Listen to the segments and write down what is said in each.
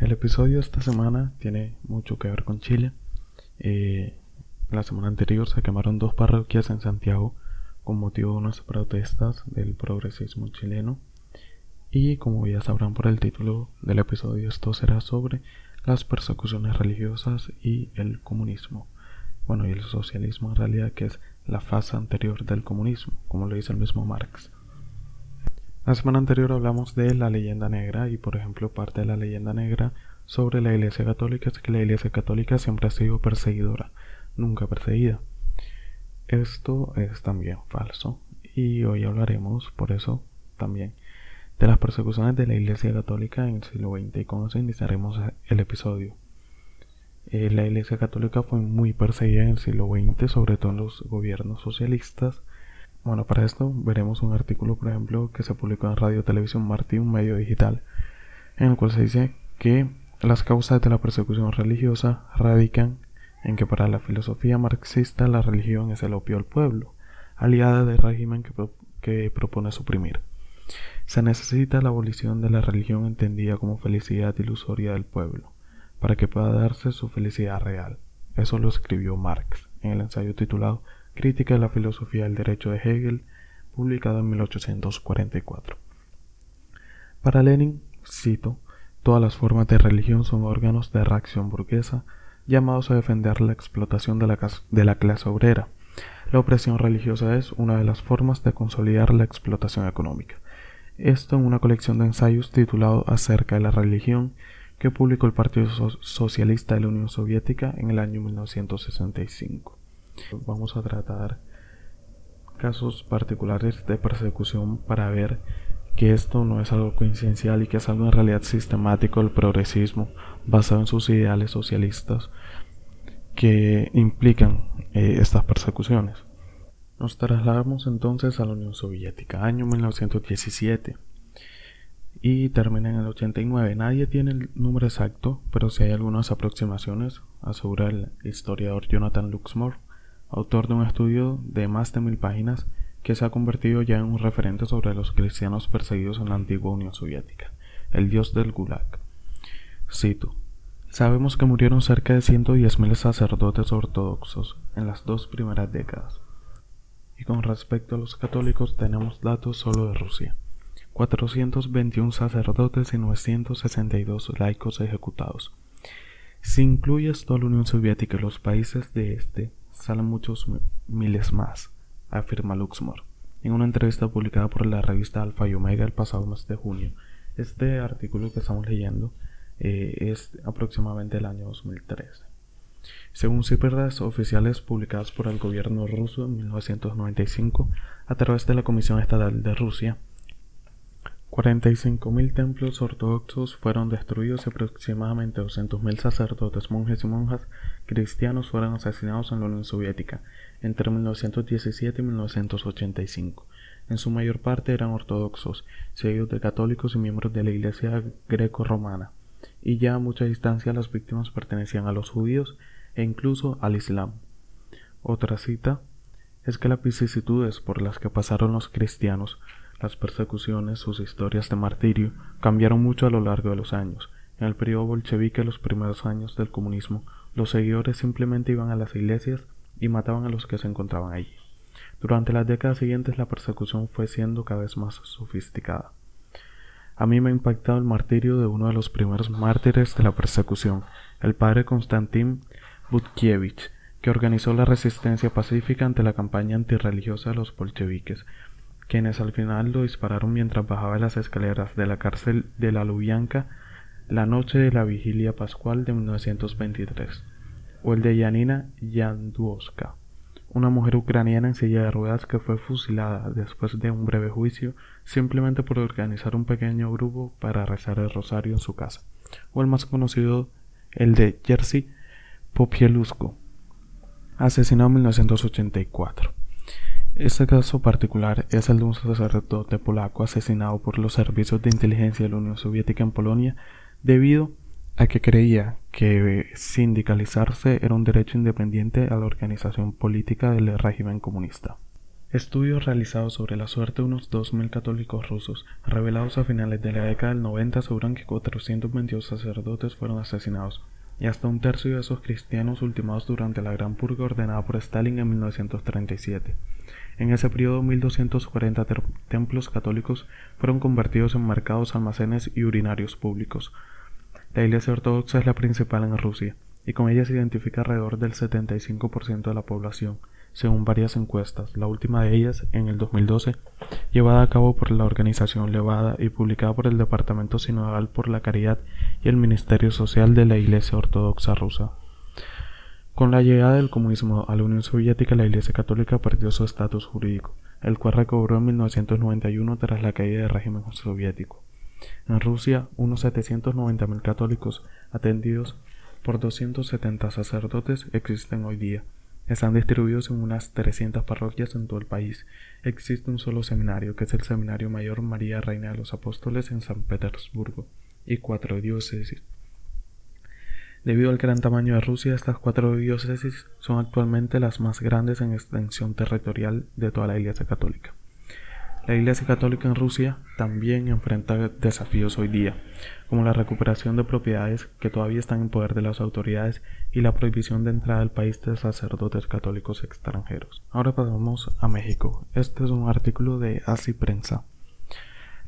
El episodio de esta semana tiene mucho que ver con Chile. Eh, la semana anterior se quemaron dos parroquias en Santiago con motivo de unas protestas del progresismo chileno. Y como ya sabrán por el título del episodio, esto será sobre las persecuciones religiosas y el comunismo. Bueno, y el socialismo en realidad que es la fase anterior del comunismo, como lo dice el mismo Marx. La semana anterior hablamos de la leyenda negra y por ejemplo parte de la leyenda negra sobre la Iglesia Católica es que la Iglesia Católica siempre ha sido perseguidora, nunca perseguida. Esto es también falso y hoy hablaremos por eso también de las persecuciones de la Iglesia Católica en el siglo XX y con eso iniciaremos el episodio. Eh, la Iglesia Católica fue muy perseguida en el siglo XX, sobre todo en los gobiernos socialistas, bueno, para esto veremos un artículo, por ejemplo, que se publicó en Radio Televisión Martí, un medio digital, en el cual se dice que las causas de la persecución religiosa radican en que para la filosofía marxista la religión es el opio del pueblo, aliada del régimen que, que propone suprimir. Se necesita la abolición de la religión entendida como felicidad ilusoria del pueblo, para que pueda darse su felicidad real. Eso lo escribió Marx en el ensayo titulado Crítica de la filosofía del derecho de Hegel, publicado en 1844. Para Lenin, cito, todas las formas de religión son órganos de reacción burguesa llamados a defender la explotación de la, de la clase obrera. La opresión religiosa es una de las formas de consolidar la explotación económica. Esto en una colección de ensayos titulado Acerca de la religión que publicó el Partido Socialista de la Unión Soviética en el año 1965. Vamos a tratar casos particulares de persecución para ver que esto no es algo coincidencial y que es algo en realidad sistemático del progresismo basado en sus ideales socialistas que implican eh, estas persecuciones. Nos trasladamos entonces a la Unión Soviética, año 1917 y termina en el 89. Nadie tiene el número exacto, pero si hay algunas aproximaciones, asegura el historiador Jonathan Luxmore autor de un estudio de más de mil páginas que se ha convertido ya en un referente sobre los cristianos perseguidos en la antigua Unión Soviética, el dios del Gulag. Cito, Sabemos que murieron cerca de 110.000 sacerdotes ortodoxos en las dos primeras décadas. Y con respecto a los católicos tenemos datos solo de Rusia. 421 sacerdotes y 962 laicos ejecutados. Si incluyes toda la Unión Soviética y los países de este, salen muchos miles más, afirma Luxmore, en una entrevista publicada por la revista Alpha y Omega el pasado mes de junio. Este artículo que estamos leyendo eh, es aproximadamente el año 2013. Según cifras oficiales publicadas por el gobierno ruso en 1995 a través de la Comisión Estatal de Rusia, 45.000 templos ortodoxos fueron destruidos y aproximadamente 200.000 sacerdotes, monjes y monjas cristianos fueron asesinados en la Unión Soviética entre 1917 y 1985. En su mayor parte eran ortodoxos, seguidos de católicos y miembros de la Iglesia greco-romana, y ya a mucha distancia las víctimas pertenecían a los judíos e incluso al Islam. Otra cita es que las vicisitudes por las que pasaron los cristianos las persecuciones, sus historias de martirio, cambiaron mucho a lo largo de los años. En el periodo bolchevique, los primeros años del comunismo, los seguidores simplemente iban a las iglesias y mataban a los que se encontraban allí. Durante las décadas siguientes la persecución fue siendo cada vez más sofisticada. A mí me ha impactado el martirio de uno de los primeros mártires de la persecución, el padre Konstantin Butkiewicz, que organizó la resistencia pacífica ante la campaña antirreligiosa de los bolcheviques, quienes al final lo dispararon mientras bajaba las escaleras de la cárcel de la Lubyanka la noche de la vigilia pascual de 1923, o el de Yanina Yanduoska, una mujer ucraniana en silla de ruedas que fue fusilada después de un breve juicio simplemente por organizar un pequeño grupo para rezar el rosario en su casa, o el más conocido, el de Jerzy Popielusko, asesinado en 1984. Este caso particular es el de un sacerdote polaco asesinado por los servicios de inteligencia de la Unión Soviética en Polonia debido a que creía que sindicalizarse era un derecho independiente a la organización política del régimen comunista. Estudios realizados sobre la suerte de unos 2.000 católicos rusos, revelados a finales de la década del 90, aseguran que 422 sacerdotes fueron asesinados, y hasta un tercio de esos cristianos ultimados durante la Gran Purga ordenada por Stalin en 1937. En ese periodo, 1.240 templos católicos fueron convertidos en mercados, almacenes y urinarios públicos. La Iglesia Ortodoxa es la principal en Rusia, y con ella se identifica alrededor del 75% de la población según varias encuestas, la última de ellas, en el 2012, llevada a cabo por la organización Levada y publicada por el Departamento Sinodal por la Caridad y el Ministerio Social de la Iglesia Ortodoxa Rusa. Con la llegada del comunismo a la Unión Soviética, la Iglesia Católica perdió su estatus jurídico, el cual recobró en 1991 tras la caída del régimen soviético. En Rusia, unos 790.000 católicos, atendidos por 270 sacerdotes, existen hoy día, están distribuidos en unas 300 parroquias en todo el país. Existe un solo seminario, que es el Seminario Mayor María Reina de los Apóstoles en San Petersburgo, y cuatro diócesis. Debido al gran tamaño de Rusia, estas cuatro diócesis son actualmente las más grandes en extensión territorial de toda la Iglesia Católica. La Iglesia Católica en Rusia también enfrenta desafíos hoy día, como la recuperación de propiedades que todavía están en poder de las autoridades y la prohibición de entrada al país de sacerdotes católicos extranjeros. Ahora pasamos a México. Este es un artículo de Así Prensa.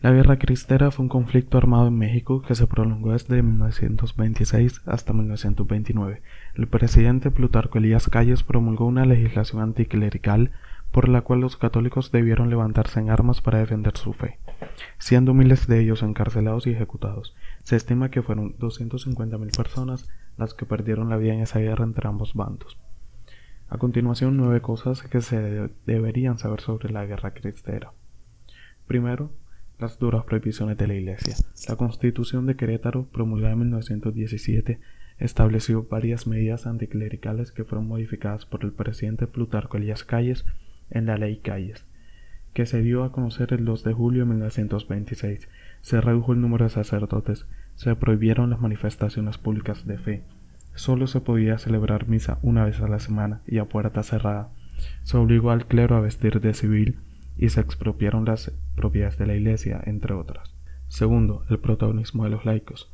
La Guerra Cristera fue un conflicto armado en México que se prolongó desde 1926 hasta 1929. El presidente Plutarco Elías Calles promulgó una legislación anticlerical por la cual los católicos debieron levantarse en armas para defender su fe, siendo miles de ellos encarcelados y ejecutados. Se estima que fueron 250.000 personas las que perdieron la vida en esa guerra entre ambos bandos. A continuación, nueve cosas que se deberían saber sobre la guerra cristera. Primero, las duras prohibiciones de la Iglesia. La Constitución de Querétaro, promulgada en 1917, estableció varias medidas anticlericales que fueron modificadas por el presidente Plutarco Elías Calles en la Ley Calles, que se dio a conocer el 2 de julio de 1926. Se redujo el número de sacerdotes, se prohibieron las manifestaciones públicas de fe. Solo se podía celebrar misa una vez a la semana y a puerta cerrada. Se obligó al clero a vestir de civil y se expropiaron las propiedades de la Iglesia, entre otras. Segundo, el protagonismo de los laicos.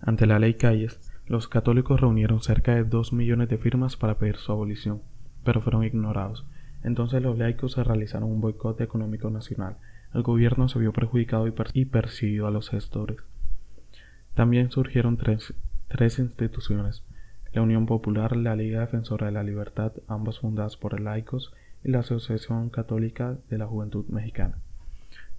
Ante la ley Calles, los católicos reunieron cerca de dos millones de firmas para pedir su abolición, pero fueron ignorados. Entonces los laicos realizaron un boicot económico nacional. El gobierno se vio perjudicado y, persiguió a los gestores. También surgieron tres, tres instituciones, la Unión Popular, la Liga Defensora de la Libertad, ambas fundadas por laicos, y la Asociación Católica de la Juventud Mexicana.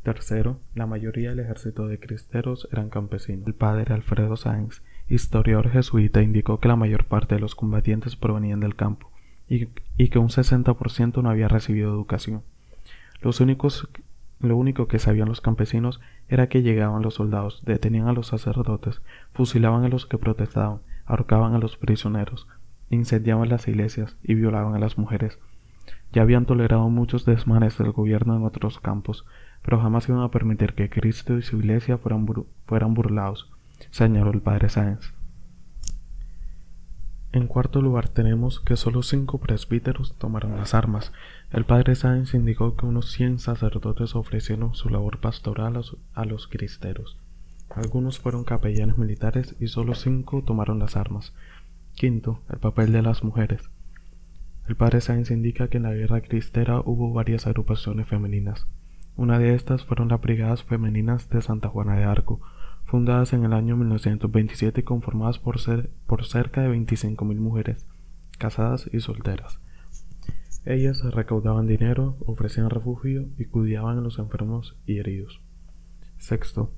Tercero, la mayoría del ejército de cristeros eran campesinos. El padre Alfredo Sáenz, historiador jesuita, indicó que la mayor parte de los combatientes provenían del campo y, que un 60% no había recibido educación. Los únicos, lo único que sabían los campesinos era que llegaban los soldados, detenían a los sacerdotes, fusilaban a los que protestaban, ahorcaban a los prisioneros, incendiaban las iglesias y violaban a las mujeres. Ya habían tolerado muchos desmanes del gobierno en otros campos, pero jamás iban a permitir que Cristo y su iglesia fueran, fueran burlados, señaló el padre Sáenz. En cuarto lugar tenemos que solo cinco presbíteros tomaron las armas. El padre Sáenz indicó que unos cien sacerdotes ofrecieron su labor pastoral a, los cristeros. Algunos fueron capellanes militares y solo cinco tomaron las armas. Quinto, el papel de las mujeres. El padre Sáenz indica que en la guerra cristera hubo varias agrupaciones femeninas. Una de estas fueron las Brigadas Femeninas de Santa Juana de Arco, fundadas en el año 1927 y conformadas por, cerca de 25.000 mujeres, casadas y solteras. Ellas recaudaban dinero, ofrecían refugio y cuidaban a los enfermos y heridos. Sexto.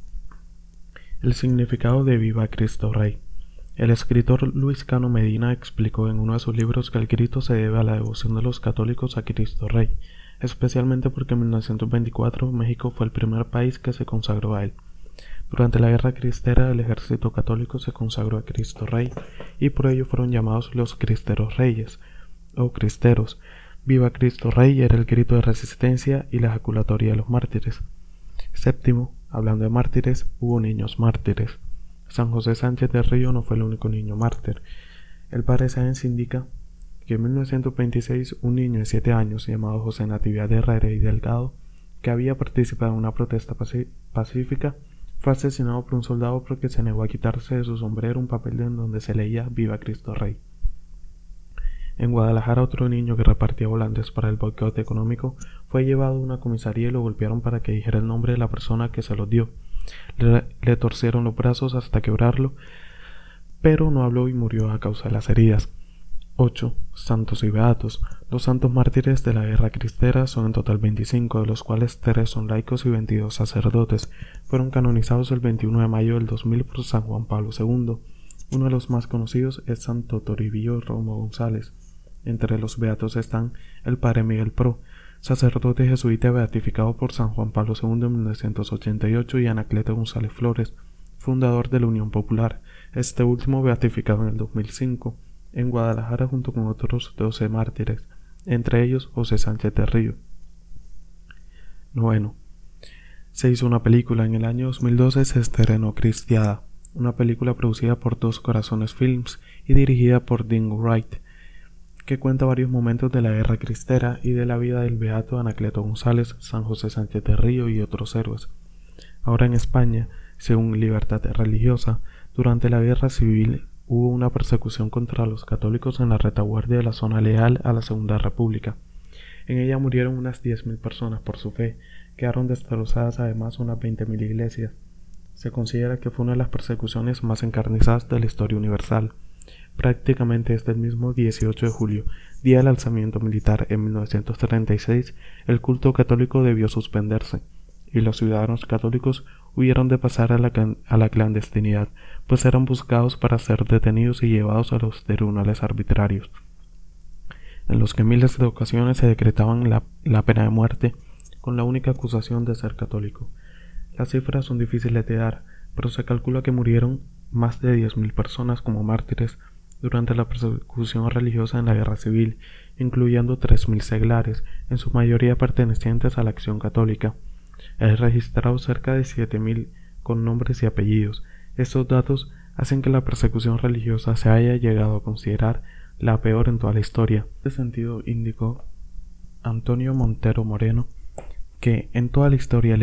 El significado de Viva Cristo Rey. El escritor Luis Cano Medina explicó en uno de sus libros que el grito se debe a la devoción de los católicos a Cristo Rey, especialmente porque en 1924 México fue el primer país que se consagró a él. Durante la Guerra Cristera el ejército católico se consagró a Cristo Rey y por ello fueron llamados los Cristeros Reyes o Cristeros. Viva Cristo Rey era el grito de resistencia y la ejaculatoria de los mártires. Séptimo, hablando de mártires, hubo niños mártires. San José Sánchez de Río no fue el único niño mártir. El padre Sáenz indica que en 1926 un niño de 7 años llamado José Natividad Herrera y Delgado, que había participado en una protesta pacífica, fue asesinado por un soldado porque se negó a quitarse de su sombrero un papel en donde se leía Viva Cristo Rey. En Guadalajara otro niño que repartía volantes para el boicot económico fue llevado a una comisaría y lo golpearon para que dijera el nombre de la persona que se los dio. Le, torcieron los brazos hasta quebrarlo, pero no habló y murió a causa de las heridas. 8. Santos y Beatos. Los santos mártires de la guerra cristera son en total 25, de los cuales 3 son laicos y 22 sacerdotes. Fueron canonizados el 21 de mayo del 2000 por San Juan Pablo II. Uno de los más conocidos es Santo Toribio Romo González. Entre los beatos están el padre Miguel Pro, sacerdote jesuita beatificado por San Juan Pablo II en 1988 y Anacleto González Flores, fundador de la Unión Popular, este último beatificado en el 2005 en Guadalajara junto con otros doce mártires, entre ellos José Sánchez de Río. Noveno. Se hizo una película en el año 2012 se estrenó Cristiada, una película producida por Dos Corazones Films y dirigida por Dingo Wright, que cuenta varios momentos de la guerra cristera y de la vida del beato Anacleto González, San José Sánchez de Río y otros héroes. Ahora en España, según Libertad Religiosa, durante la guerra civil hubo una persecución contra los católicos en la retaguardia de la zona leal a la Segunda República. En ella murieron unas 10.000 personas por su fe, quedaron destrozadas además unas 20.000 iglesias. Se considera que fue una de las persecuciones más encarnizadas de la historia universal. Prácticamente desde el mismo 18 de julio, día del alzamiento militar en 1936, el culto católico debió suspenderse, y los ciudadanos católicos hubieron de pasar a la, clandestinidad, pues eran buscados para ser detenidos y llevados a los tribunales arbitrarios, en los que miles de ocasiones se decretaban la, la pena de muerte con la única acusación de ser católico. Las cifras son difíciles de dar, pero se calcula que murieron más de 10.000 personas como mártires durante la persecución religiosa en la guerra civil, incluyendo 3.000 seglares, en su mayoría pertenecientes a la acción católica. He registrado cerca de 7.000 con nombres y apellidos. Estos datos hacen que la persecución religiosa se haya llegado a considerar la peor en toda la historia. En este sentido indicó Antonio Montero Moreno que en toda la historia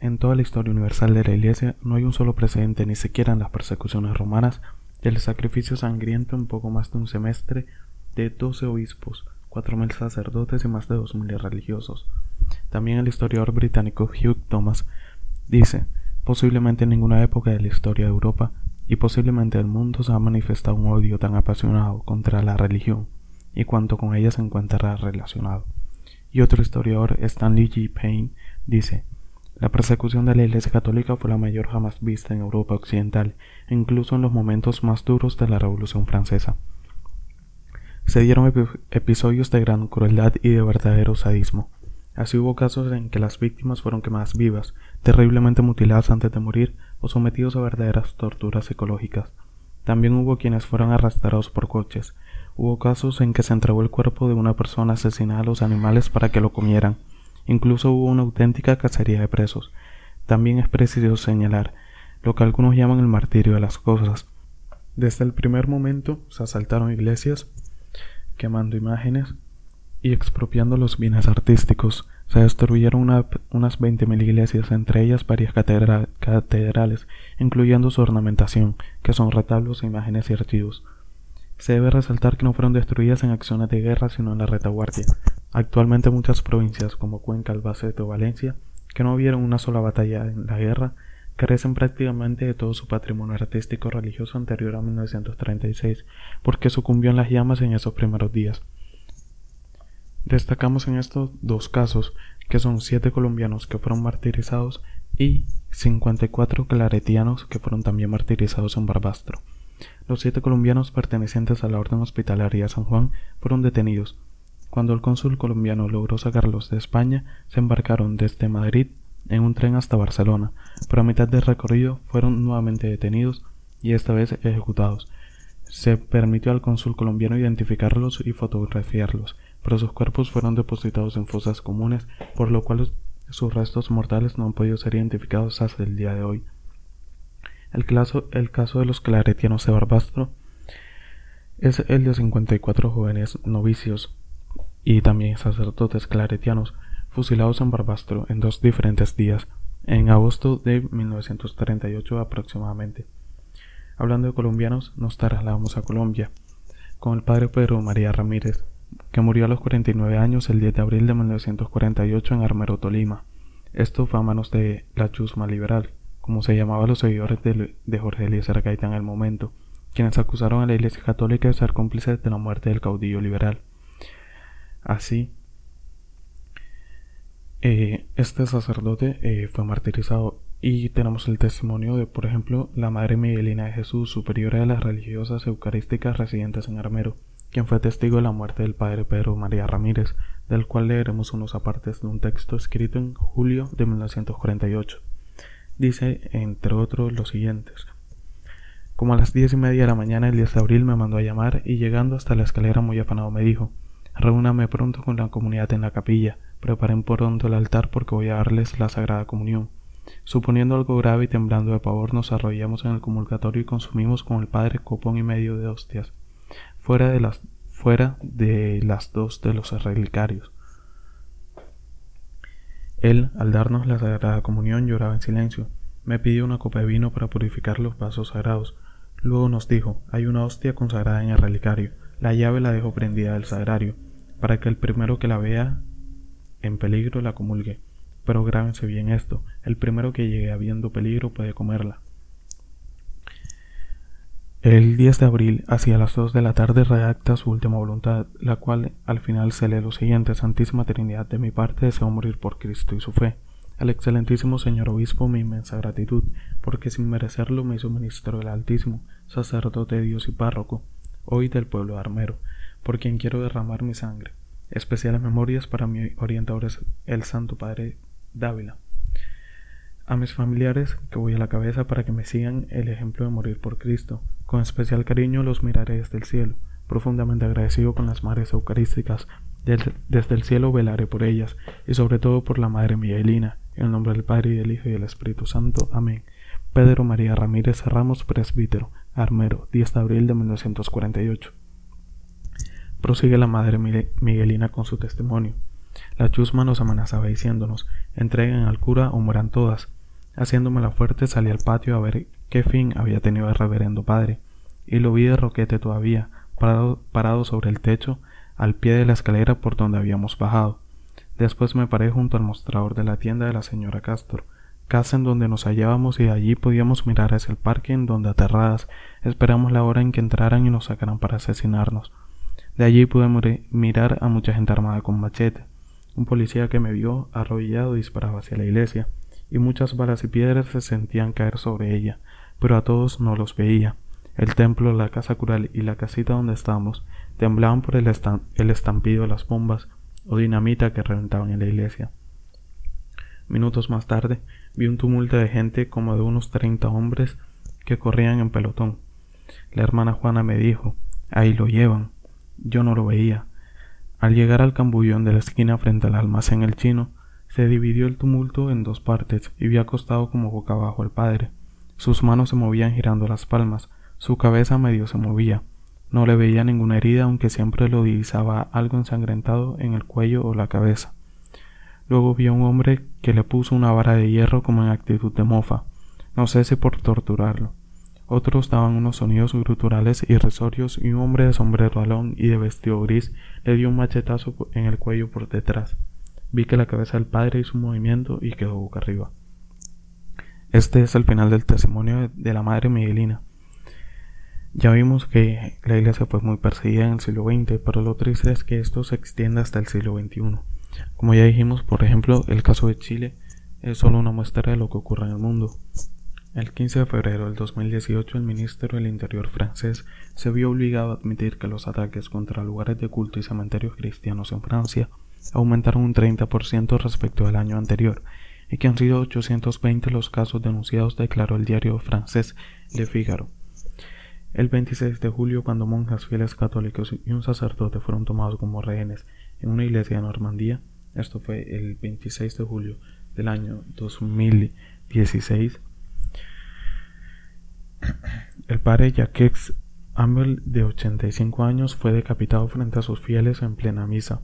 en toda la historia universal de la Iglesia no hay un solo precedente, ni siquiera en las persecuciones romanas, del sacrificio sangriento en poco más de un semestre de doce obispos, cuatro mil sacerdotes y más de dos mil religiosos. También el historiador británico Hugh Thomas dice, posiblemente en ninguna época de la historia de Europa y posiblemente del mundo se ha manifestado un odio tan apasionado contra la religión y cuanto con ella se encuentra relacionado. Y otro historiador, Stanley G. Payne, dice, la persecución de la Iglesia Católica fue la mayor jamás vista en Europa Occidental, incluso en los momentos más duros de la Revolución Francesa. Se dieron episodios de gran crueldad y de verdadero sadismo. Así hubo casos en que las víctimas fueron quemadas vivas, terriblemente mutiladas antes de morir o sometidos a verdaderas torturas psicológicas. También hubo quienes fueron arrastrados por coches. Hubo casos en que se entregó el cuerpo de una persona asesinada a los animales para que lo comieran. Incluso hubo una auténtica cacería de presos. También es preciso señalar lo que algunos llaman el martirio de las cosas. Desde el primer momento se asaltaron iglesias, quemando imágenes, y expropiando los bienes artísticos. Se destruyeron unas 20.000 iglesias, entre ellas varias catedrales, incluyendo su ornamentación, que son retablos e imágenes y archivos. Se debe resaltar que no fueron destruidas en acciones de guerra, sino en la retaguardia. Actualmente muchas provincias, como Cuenca, Albacete o Valencia, que no vieron una sola batalla en la guerra, carecen prácticamente de todo su patrimonio artístico religioso anterior a 1936, porque sucumbió en las llamas en esos primeros días. Destacamos en estos dos casos, que son siete colombianos que fueron martirizados y 54 claretianos que fueron también martirizados en Barbastro. Los siete colombianos pertenecientes a la Orden Hospitalaria San Juan fueron detenidos. Cuando el cónsul colombiano logró sacarlos de España, se embarcaron desde Madrid en un tren hasta Barcelona, pero a mitad del recorrido fueron nuevamente detenidos y esta vez ejecutados. Se permitió al cónsul colombiano identificarlos y fotografiarlos, pero sus cuerpos fueron depositados en fosas comunes, por lo cual sus restos mortales no han podido ser identificados hasta el día de hoy. El caso, el caso de los claretianos de Barbastro es el de 54 jóvenes novicios y también sacerdotes claretianos fusilados en Barbastro en dos diferentes días, en agosto de 1938 aproximadamente. Hablando de colombianos, nos trasladamos a Colombia, con el padre Pedro María Ramírez, que murió a los 49 años el 10 de abril de 1948 en Armero, Tolima. Esto fue a manos de la chusma liberal, como se llamaba los seguidores de, Jorge Eliezer Gaitán en el momento, quienes acusaron a la Iglesia Católica de ser cómplices de la muerte del caudillo liberal. Así, eh, este sacerdote eh, fue martirizado y tenemos el testimonio de, por ejemplo, la Madre Miguelina de Jesús, superiora de las religiosas eucarísticas residentes en Armero, quien fue testigo de la muerte del padre Pedro María Ramírez, del cual leeremos unos apartes de un texto escrito en julio de 1948. Dice, entre otros, los siguientes. Como a las diez y media de la mañana el 10 de abril me mandó a llamar y llegando hasta la escalera muy afanado me dijo Reúname pronto con la comunidad en la capilla, preparen pronto el altar porque voy a darles la Sagrada Comunión. Suponiendo algo grave y temblando de pavor nos arrollamos en el comulgatorio y consumimos con el padre copón y medio de hostias, fuera de las, fuera de las dos de los relicarios. Él, al darnos la Sagrada Comunión, lloraba en silencio. Me pidió una copa de vino para purificar los vasos sagrados. Luego nos dijo, hay una hostia consagrada en el relicario. La llave la dejo prendida del sagrario, para que el primero que la vea en peligro la comulgue. Pero grábense bien esto, el primero que llegue habiendo peligro puede comerla. El 10 de abril, hacia las 2 de la tarde, redacta su última voluntad, la cual al final se lee lo siguiente: Santísima Trinidad, de mi parte deseo morir por Cristo y su fe. Al excelentísimo señor obispo, mi inmensa gratitud, porque sin merecerlo me hizo ministro del Altísimo, sacerdote de Dios y párroco, hoy del pueblo armero, por quien quiero derramar mi sangre. Especiales memorias para mi orientador el Santo Padre Dávila. A mis familiares, que voy a la cabeza para que me sigan el ejemplo de morir por Cristo. Con especial cariño los miraré desde el cielo, profundamente agradecido con las madres eucarísticas. Desde el cielo velaré por ellas, y sobre todo por la Madre Miguelina, en nombre del Padre y del Hijo y del Espíritu Santo. Amén. Pedro María Ramírez Ramos, presbítero, armero, 10 de abril de 1948. Prosigue la Madre Miguelina con su testimonio. La chusma nos amenazaba diciéndonos, entreguen al cura o mueran todas. Haciéndome la fuerte salí al patio a ver qué fin había tenido el reverendo padre, y lo vi de roquete todavía, parado, sobre el techo, al pie de la escalera por donde habíamos bajado. Después me paré junto al mostrador de la tienda de la señora Castor, casa en donde nos hallábamos y de allí podíamos mirar hacia el parque en donde aterradas esperamos la hora en que entraran y nos sacaran para asesinarnos. De allí pude mirar a mucha gente armada con machete. Un policía que me vio arrodillado disparaba hacia la iglesia, y muchas balas y piedras se sentían caer sobre ella, pero a todos no los veía. El templo, la casa cural y la casita donde estábamos temblaban por el, el estampido de las bombas o dinamita que reventaban en la iglesia. Minutos más tarde vi un tumulto de gente como de unos treinta hombres que corrían en pelotón. La hermana Juana me dijo, ahí lo llevan. Yo no lo veía. Al llegar al cambullón de la esquina frente al almacén El Chino, se dividió el tumulto en dos partes y vi acostado como boca abajo el padre. Sus manos se movían girando las palmas, su cabeza medio se movía. No le veía ninguna herida, aunque siempre lo divisaba algo ensangrentado en el cuello o la cabeza. Luego vi a un hombre que le puso una vara de hierro como en actitud de mofa, no sé si por torturarlo. Otros daban unos sonidos gruturales y resorios y un hombre de sombrero alón y de vestido gris le dio un machetazo en el cuello por detrás. Vi que la cabeza del padre hizo un movimiento y quedó boca arriba. Este es el final del testimonio de la madre Miguelina. Ya vimos que la iglesia fue muy perseguida en el siglo XX, pero lo triste es que esto se extiende hasta el siglo XXI. Como ya dijimos, por ejemplo, el caso de Chile es solo una muestra de lo que ocurre en el mundo. El 15 de febrero del 2018, el ministro del Interior francés se vio obligado a admitir que los ataques contra lugares de culto y cementerios cristianos en Francia aumentaron un 30% respecto al año anterior y que han sido 820 los casos denunciados, declaró el diario francés Le Figaro. El 26 de julio, cuando monjas fieles católicos y un sacerdote fueron tomados como rehenes en una iglesia de Normandía, esto fue el 26 de julio del año 2016, el padre Jacques Amel, de 85 años, fue decapitado frente a sus fieles en plena misa.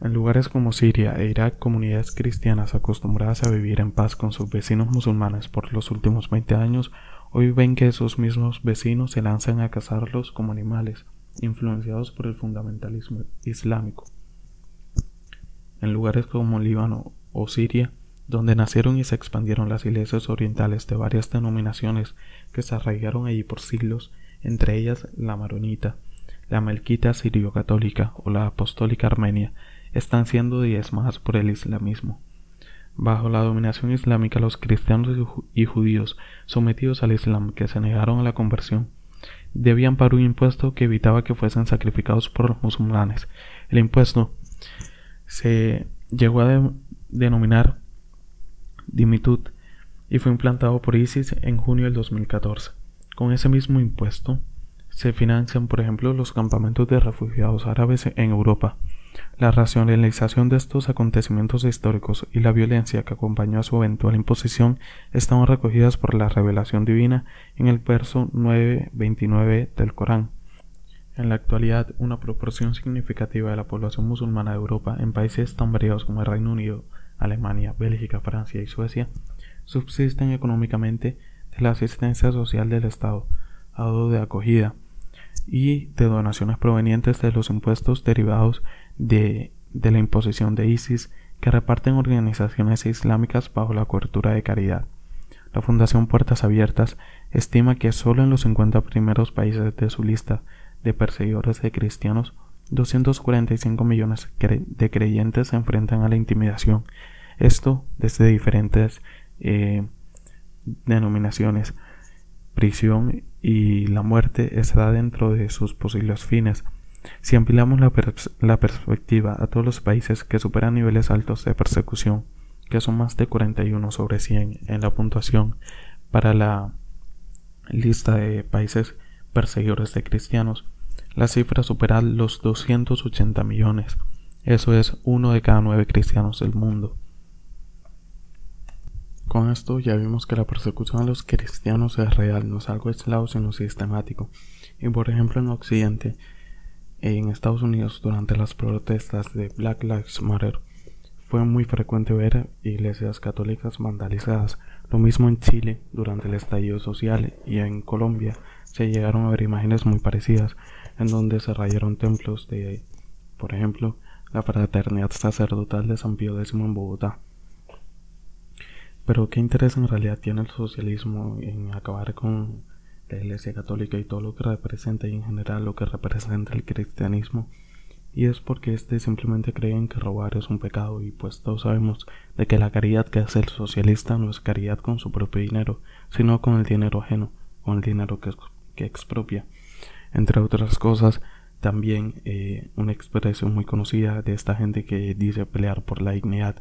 En lugares como Siria e Irak, comunidades cristianas acostumbradas a vivir en paz con sus vecinos musulmanes por los últimos 20 años, hoy ven que esos mismos vecinos se lanzan a cazarlos como animales, influenciados por el fundamentalismo islámico. En lugares como Líbano o Siria, donde nacieron y se expandieron las iglesias orientales de varias denominaciones que se arraigaron allí por siglos, entre ellas la maronita, la melquita sirio-católica o la apostólica armenia, están siendo diezmadas por el islamismo. Bajo la dominación islámica, los cristianos y judíos sometidos al Islam que se negaron a la conversión debían pagar un impuesto que evitaba que fuesen sacrificados por los musulmanes. El impuesto se llegó a denominar Dimitut y fue implantado por ISIS en junio del 2014. Con ese mismo impuesto se financian, por ejemplo, los campamentos de refugiados árabes en Europa. La racionalización de estos acontecimientos históricos y la violencia que acompañó a su eventual imposición están recogidas por la revelación divina en el verso 9.29 del Corán. En la actualidad, una proporción significativa de la población musulmana de Europa en países tan variados como el Reino Unido, Alemania, Bélgica, Francia y Suecia subsisten económicamente de la asistencia social del Estado, dado de acogida, y de donaciones provenientes de los impuestos derivados de, de la imposición de ISIS que reparten organizaciones islámicas bajo la cobertura de caridad. La Fundación Puertas Abiertas estima que solo en los 50 primeros países de su lista de perseguidores de cristianos, 245 millones de creyentes se enfrentan a la intimidación. Esto desde diferentes eh, denominaciones, prisión y la muerte está dentro de sus posibles fines. Si ampliamos la, la, perspectiva a todos los países que superan niveles altos de persecución, que son más de 41 sobre 100 en la puntuación para la lista de países perseguidores de cristianos, la cifra supera los 280 millones. Eso es uno de cada nueve cristianos del mundo. Con esto ya vimos que la persecución a los cristianos es real, no es algo aislado sino sistemático. Y por ejemplo en Occidente, en Estados Unidos durante las protestas de Black Lives Matter, fue muy frecuente ver iglesias católicas vandalizadas. Lo mismo en Chile durante el estallido social y en Colombia se llegaron a ver imágenes muy parecidas en donde se rayaron templos de, por ejemplo, la Fraternidad Sacerdotal de San Pío X en Bogotá. Pero ¿qué interés en realidad tiene el socialismo en acabar con la Iglesia Católica y todo lo que representa y en general lo que representa el cristianismo? Y es porque éste simplemente creen que robar es un pecado y pues todos sabemos de que la caridad que hace el socialista no es caridad con su propio dinero, sino con el dinero ajeno, con el dinero que, que expropia. Entre otras cosas, también eh, una expresión muy conocida de esta gente que dice pelear por la dignidad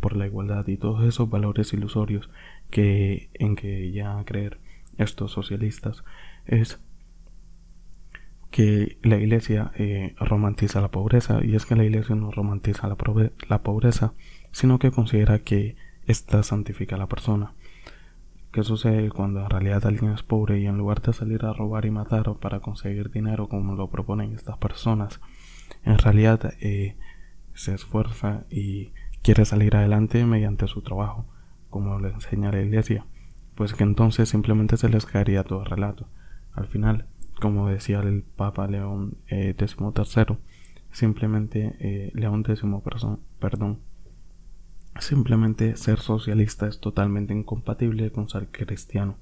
por la igualdad y todos esos valores ilusorios que en que ya creer estos socialistas es que la iglesia eh, romantiza la pobreza. Y es que la iglesia no romantiza la, la pobreza sino que considera que ésta santifica a la persona. ¿Qué sucede cuando en realidad alguien es pobre y en lugar de salir a robar y matar para conseguir dinero como lo proponen estas personas, en realidad eh, se esfuerza y quiere salir adelante mediante su trabajo, como le enseña la iglesia, pues que entonces simplemente se les caería todo el relato. Al final, como decía el Papa León XIII, eh, simplemente eh, León X, perdón, simplemente ser socialista es totalmente incompatible con ser cristiano.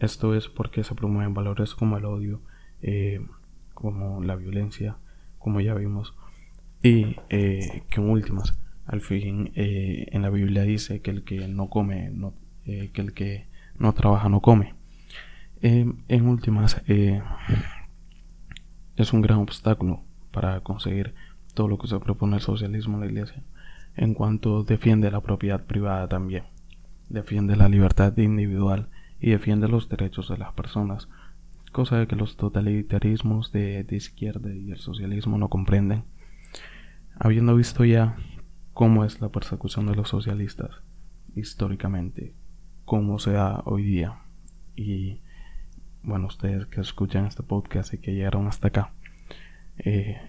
Esto es porque se promueven valores como el odio, eh, como la violencia, como ya vimos, y que en últimas al fin, eh, en la Biblia dice que el que no come, eh, que el que no trabaja no come. Em, en últimas, eh, es un gran obstáculo para conseguir todo lo que se propone el socialismo en la iglesia, en cuanto defiende la propiedad privada también, defiende la libertad individual y defiende los derechos de las personas, cosa que los totalitarismos de, de izquierda y el socialismo no comprenden. Habiendo visto ya cómo es la persecución de los socialistas históricamente, cómo se da hoy día y bueno, ustedes que escuchan este podcast y que llegaron hasta acá, eh,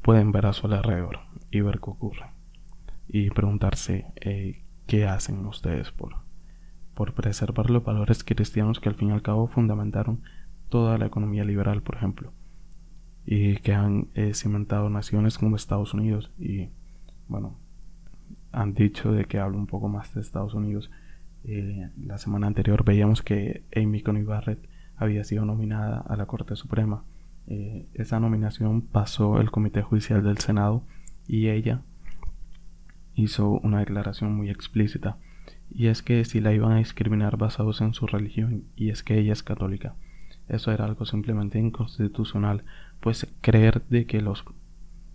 pueden ver a su alrededor y ver qué ocurre. Y preguntarse eh, qué hacen ustedes por, por preservar los valores cristianos que al fin y al cabo fundamentaron toda la economía liberal, por ejemplo, y que han eh, cimentado naciones como Estados Unidos. Y bueno, han dicho de que hablo un poco más de Estados Unidos. la semana anterior veíamos que Amy Coney Barrett había sido nominada a la Corte Suprema. Eh, esa nominación pasó el Comité Judicial del Senado y ella hizo una declaración muy explícita y es que si la iban a discriminar basados en su religión y es que ella es católica eso era algo simplemente inconstitucional pues creer de que los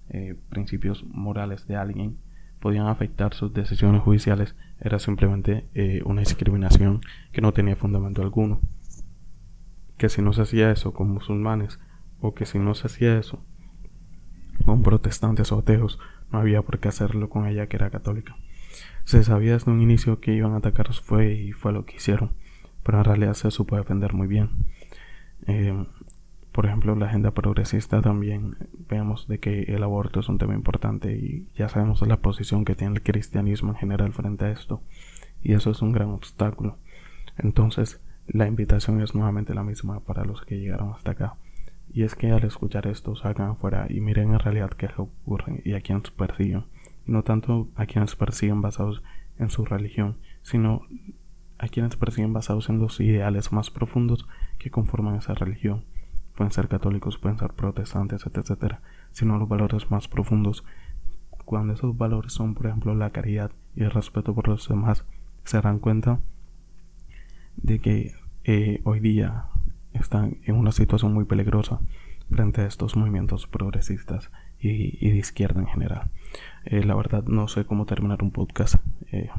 eh, principios morales de alguien podían afectar sus decisiones judiciales era simplemente eh, una discriminación que no tenía fundamento alguno que si no se hacía eso con musulmanes o que si no se hacía eso con protestantes o ateos, no había por qué hacerlo con ella que era católica. Se sabía desde un inicio que iban a atacar fue y fue lo que hicieron, pero en realidad se supo defender muy bien. Eh, por ejemplo, la agenda progresista también vemos de que el aborto es un tema importante y ya sabemos la posición que tiene el cristianismo en general frente a esto y eso es un gran obstáculo. Entonces, la invitación es nuevamente la misma para los que llegaron hasta acá. Y es que al escuchar esto salgan afuera y miren en realidad qué es ocurre y a quienes persiguen. Y no tanto a quienes persiguen basados en su religión, sino a quienes persiguen basados en los ideales más profundos que conforman esa religión. Pueden ser católicos, pueden ser protestantes, etcétera, sino los valores más profundos. Cuando esos valores son, por ejemplo, la caridad y el respeto por los demás, se darán cuenta de que eh, hoy día están en una situación muy peligrosa frente a estos movimientos progresistas y, de izquierda en general. Eh, la verdad no sé cómo terminar un podcast. Eh,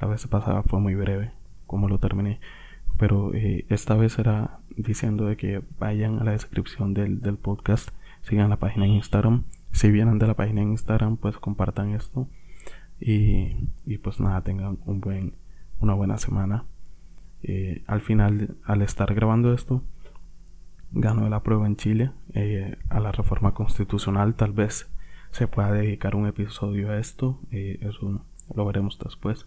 la vez pasada fue muy breve como lo terminé. Pero esta vez era diciendo de que vayan a la descripción del, del podcast, sigan la página en Instagram. Si vienen de la página en Instagram, pues compartan esto. Y, y pues nada, tengan un buen, una buena semana. Eh, al final, al estar grabando esto, ganó la prueba en Chile eh, a la reforma constitucional. Tal vez se pueda dedicar un episodio a esto, eh, eso lo veremos después,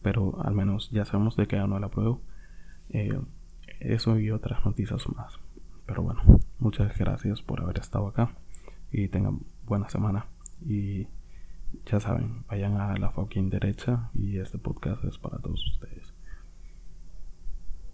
pero al menos ya sabemos de que ganó la prueba. Eso y otras noticias más. Pero bueno, muchas gracias por haber estado acá y tengan buena semana. Y ya saben, vayan a la fucking derecha y este podcast es para todos ustedes.